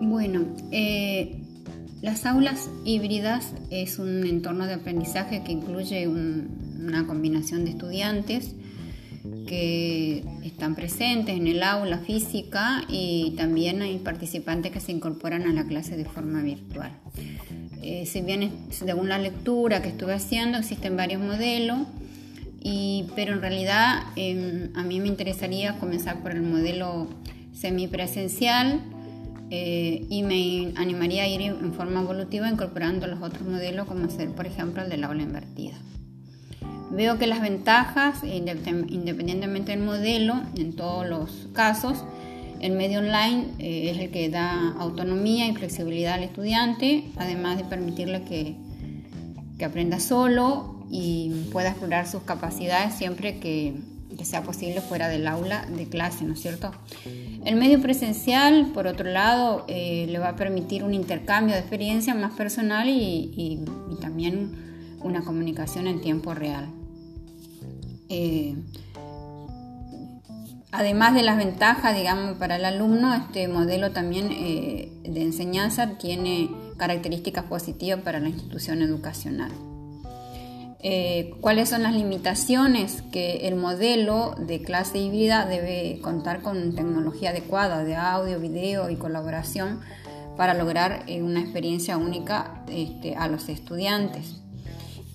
Bueno, eh, las aulas híbridas es un entorno de aprendizaje que incluye una combinación de estudiantes que están presentes en el aula física y también hay participantes que se incorporan a la clase de forma virtual. Eh, si bien según la lectura que estuve haciendo existen varios modelos, pero en realidad em, a mí me interesaría comenzar por el modelo semipresencial eh, y me animaría a ir en forma evolutiva incorporando los otros modelos como ser por ejemplo el del aula invertida. Veo que las ventajas, independientemente del modelo, en todos los casos, el medio online eh, es el que da autonomía y flexibilidad al estudiante, además de permitirle que, que aprenda solo y pueda explorar sus capacidades siempre que, que, sea posible fuera del aula de clase, ¿no es cierto? El medio presencial, por otro lado, eh, le va a permitir un intercambio de experiencia más personal y, también una comunicación en tiempo real. Eh, además de las ventajas, digamos, para el alumno, este modelo también eh, de enseñanza tiene características positivas para la institución educacional. Eh, ¿Cuáles son las limitaciones? Que el modelo de clase híbrida debe contar con tecnología adecuada de audio, video y colaboración para lograr una experiencia única este, a los estudiantes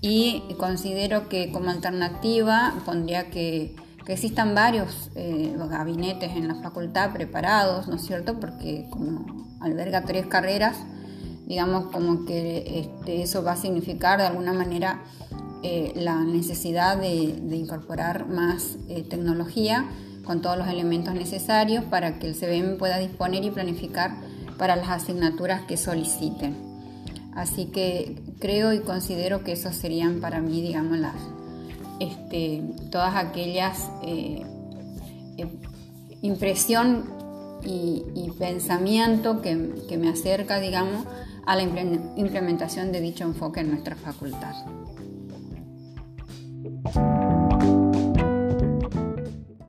y considero que como alternativa pondría que, existan varios eh, gabinetes en la facultad preparados, ¿no es cierto? Porque como alberga tres carreras, digamos como que este, eso va a significar de alguna manera eh, la necesidad de, incorporar más eh, tecnología con todos los elementos necesarios para que el CBM pueda disponer y planificar para las asignaturas que soliciten. Así que creo y considero que esos serían para mí, digamos, las, este, todas aquellas eh, eh, impresión y, pensamiento que, me acerca, digamos, a la implementación de dicho enfoque en nuestra facultad.